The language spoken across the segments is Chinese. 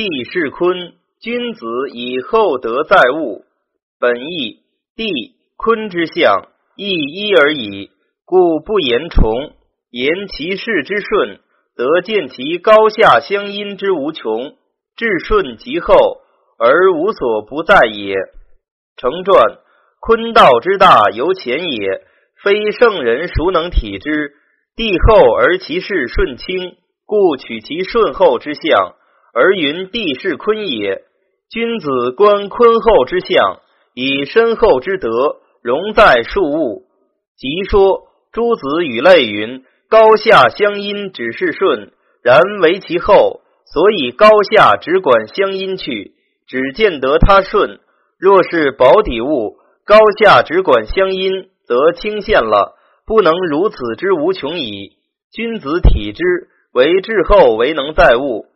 地势坤，君子以厚德载物。本义地坤之象，亦一而已，故不言重，言其事之顺，得见其高下相因之无穷，至顺极厚，而无所不在也。成传，坤道之大由浅也，非圣人孰能体之？地厚而其势顺清，故取其顺厚之象。而云地势坤也，君子观坤厚之象，以深厚之德容在数物。即说诸子与类云：高下相因，只是顺，然为其厚，所以高下只管相因去，只见得他顺。若是保底物，高下只管相因，则轻现了，不能如此之无穷矣。君子体之为至厚，为能载物。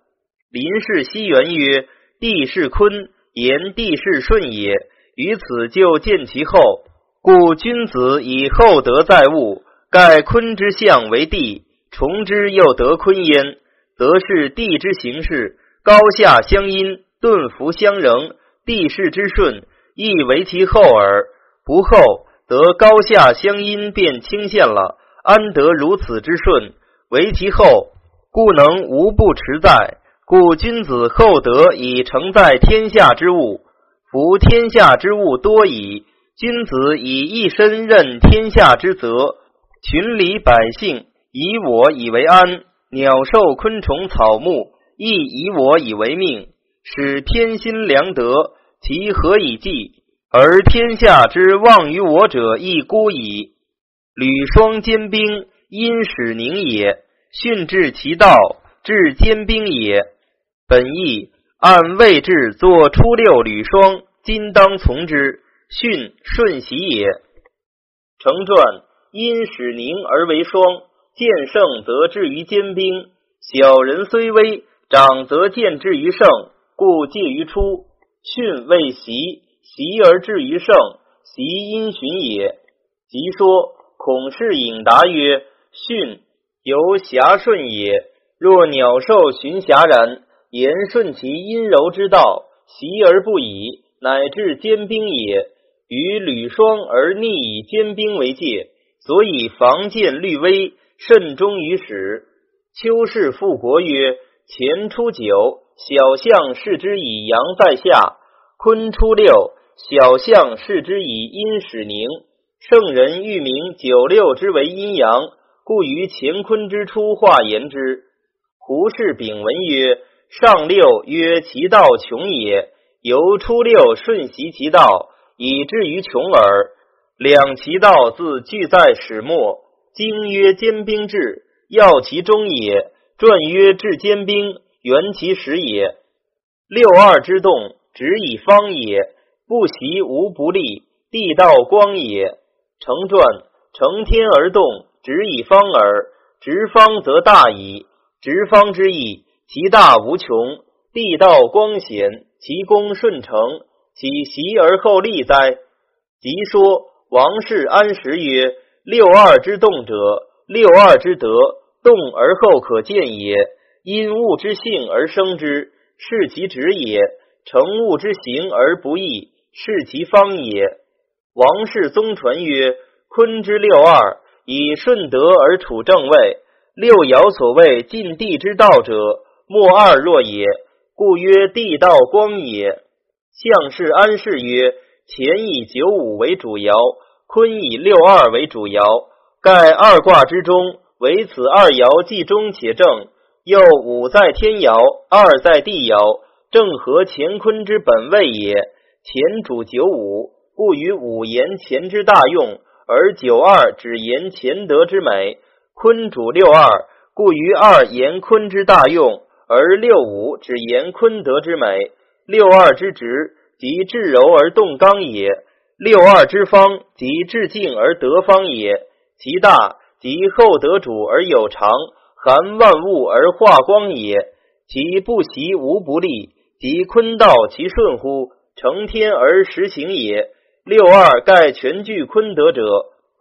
林氏西元曰：“地势坤，言地势顺也。于此就见其厚。故君子以厚德载物，盖坤之象为地，重之又得坤焉，则是地之形势高下相因，顿服相仍。地势之顺，亦为其厚耳。不厚，则高下相因便倾陷了，安得如此之顺？为其厚，故能无不持在。”故君子厚德以承载天下之物，夫天下之物多矣。君子以一身任天下之责，群里百姓以我以为安，鸟兽昆虫草木亦以我以为命，使天心良德，其何以济？而天下之望于我者亦孤矣。履霜坚冰，因使宁也；训至其道，至坚冰也。本意按位置作初六履霜，今当从之。训顺习也。成传因使凝而为霜，见盛则至于坚冰。小人虽微，长则见至于盛，故介于初。训未习，习而至于盛，习因循也。即说孔氏引答曰：训由侠顺也。若鸟兽循侠然。言顺其阴柔之道，习而不已，乃至坚冰也。与履霜而逆以坚冰为戒，所以防见虑微，慎终于始。秋氏复国曰：前初九，小象视之以阳在下；坤初六，小象视之以阴始凝。圣人欲明九六之为阴阳，故于乾坤之初化言之。胡氏丙文曰。上六曰其道穷也，由初六顺习其道，以至于穷耳。两其道自俱在始末。经曰坚冰至，要其中也。传曰至坚冰，原其始也。六二之动，直以方也。不习无不利，地道光也。成传成天而动，直以方耳。直方则大矣。直方之意。其大无穷，地道光显，其功顺承，岂习而后立哉？即说王氏安时曰：“六二之动者，六二之德，动而后可见也。因物之性而生之，是其直也；成物之行而不易，是其方也。”王氏宗传曰：“坤之六二，以顺德而处正位。六爻所谓尽地之道者。”莫二若也，故曰地道光也。相氏安氏曰：乾以九五为主爻，坤以六二为主爻。盖二卦之中，唯此二爻既中且正。又五在天爻，二在地爻，正合乾坤之本位也。乾主九五，故于五言乾之大用，而九二只言乾德之美。坤主六二，故于二言坤之大用。而六五指言坤德之美，六二之直，即至柔而动刚也；六二之方，即至静而得方也。其大，即厚德主而有常，含万物而化光也。其不习无不利，即坤道其顺乎？成天而实行也。六二盖全具坤德者，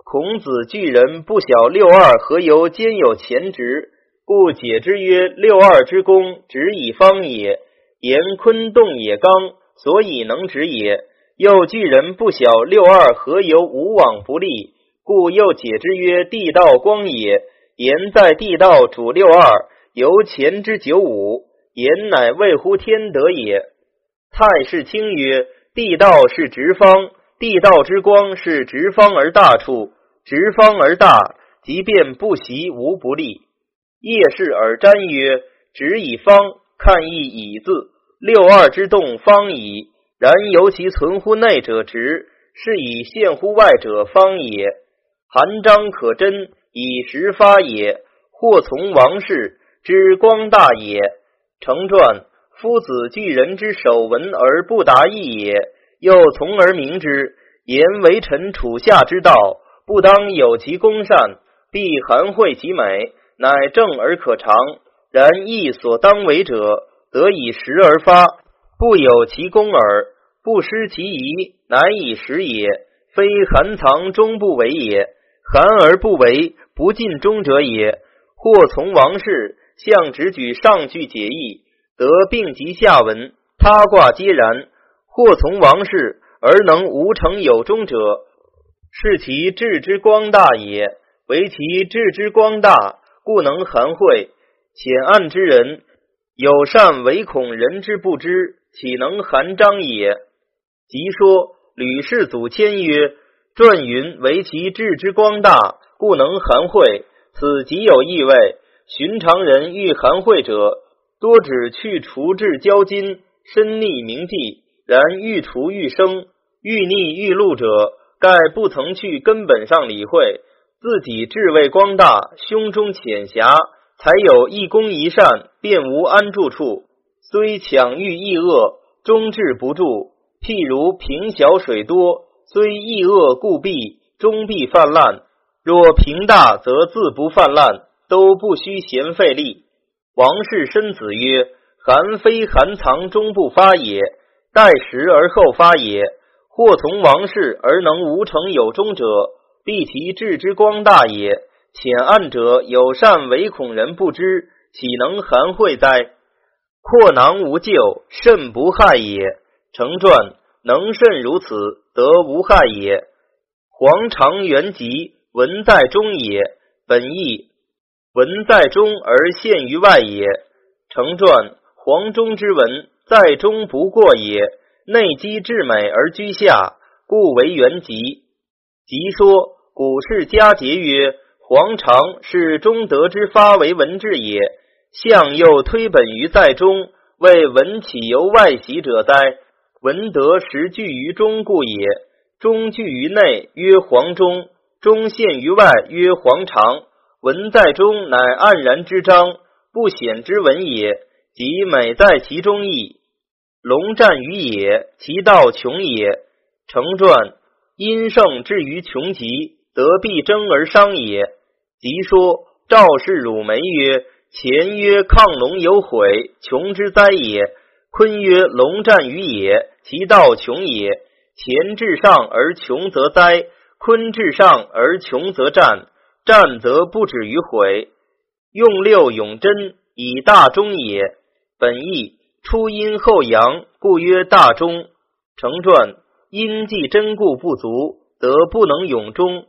孔子巨人不晓六二何由兼有前直。故解之曰：六二之功，直以方也。言坤动也刚，所以能直也。又巨人不晓六二何由无往不利，故又解之曰：地道光也。言在地道主六二，由前之九五，言乃谓乎天德也。太史清曰：地道是直方，地道之光是直方而大处，直方而大，即便不习无不利。夜视而瞻曰：直以方，看亦以字。六二之动方矣。然由其存乎内者直，是以现乎外者方也。韩章可真，以实发也。或从王室之光大也。成传夫子巨人之首闻而不达意也，又从而明之。言为臣处下之道，不当有其功善，必含惠其美，乃正而可长。然义所当为者，得以时而发，不有其功耳。不失其宜，乃以时也。非含藏终不为也，含而不为，不尽忠者也。或从王室，向直举上句解义，得并及下文，他卦皆然。或从王室而能无成有终者，是其智之光大也。为其智之光大，故能含晦浅暗之人，有善唯恐人之不知，岂能含章也？即说吕氏祖谦曰：“传云为其志之光大，故能含晦。此极有意味。寻常人欲含晦者，多指去除至交金，身逆名记。然欲除欲生，欲逆欲露者，盖不曾去根本上理会。自己志为光大，胸中浅狭，才有一功一善，便无安住处。虽强欲抑恶，终治不住。”譬如平小水多，虽抑恶故弊，终必泛滥；若平大，则自不泛滥，都不须闲费力。王氏申子曰：“寒非寒藏终不发也，待时而后发也。或从王氏而能无成有终者，必其志之光大也。浅暗者有善，唯恐人不知，岂能含晦哉？阔囊无咎，甚不害也。”成传能甚如此，得无害也。黄长元吉，文在中也。本意文在中而现于外也。成传黄中之文，在中不过也。内积至美而居下，故为元吉。吉说古世家节曰：黄长是中德之发为文治也。相又推本于在中，为文起由外袭者哉？文德实聚于中故也，中聚于内曰黄中，中现于外曰黄长。文在中，乃黯然之章，不显之文也，即美在其中矣。龙战于野，其道穷也。成传阴盛至于穷极，得必争而伤也。即说赵氏汝梅曰：前曰亢龙有悔，穷之哉也。坤曰：龙战于野。其道穷也，前至上而穷则灾；坤至上而穷则战，战则不止于悔。用六永贞，以大中也。本意初阴后阳，故曰大中。成传阴既贞故不足，则不能永中，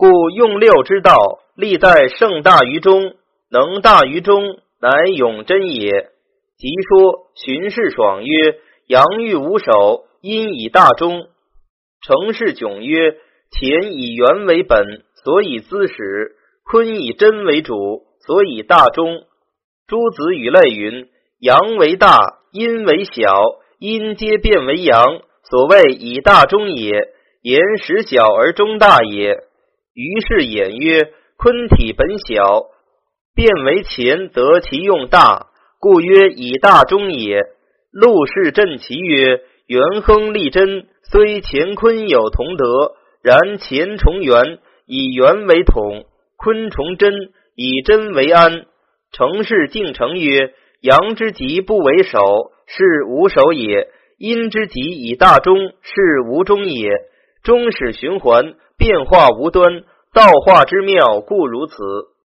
故用六之道，立在盛大于中，能大于中，乃永贞也。即说荀氏爽曰。阳欲无首，阴以大中。成事迥曰：乾以元为本，所以滋始；坤以真为主，所以大中。诸子与类云：阳为大，阴为小，阴皆变为阳，所谓以大中也。言实小而中大也。于是演曰：坤体本小，变为乾，则其用大，故曰以大中也。陆氏振其曰：“元亨利贞，虽乾坤有同德，然乾重元，以元为统；坤重贞，以贞为安。”成氏敬成曰：“阳之极不为首，是无首也；阴之极以大中，是无中也。终始循环，变化无端，道化之妙，故如此。”